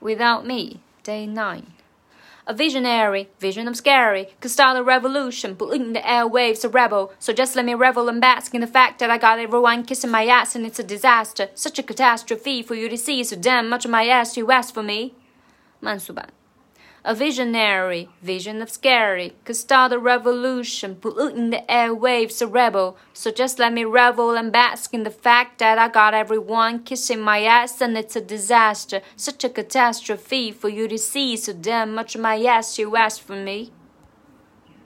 Without Me, Day 9. A visionary, vision I'm scary, could start a revolution, bleeding the airwaves, a rebel. So just let me revel and bask in the fact that I got everyone kissing my ass and it's a disaster. Such a catastrophe for you to see, so damn much of my ass you asked for me. Mansuban a visionary, vision of scary, could start a revolution, polluting the airwaves, a rebel. So just let me revel and bask in the fact that I got everyone kissing my ass and it's a disaster, such a catastrophe for you to see. So damn much of my ass you asked for me.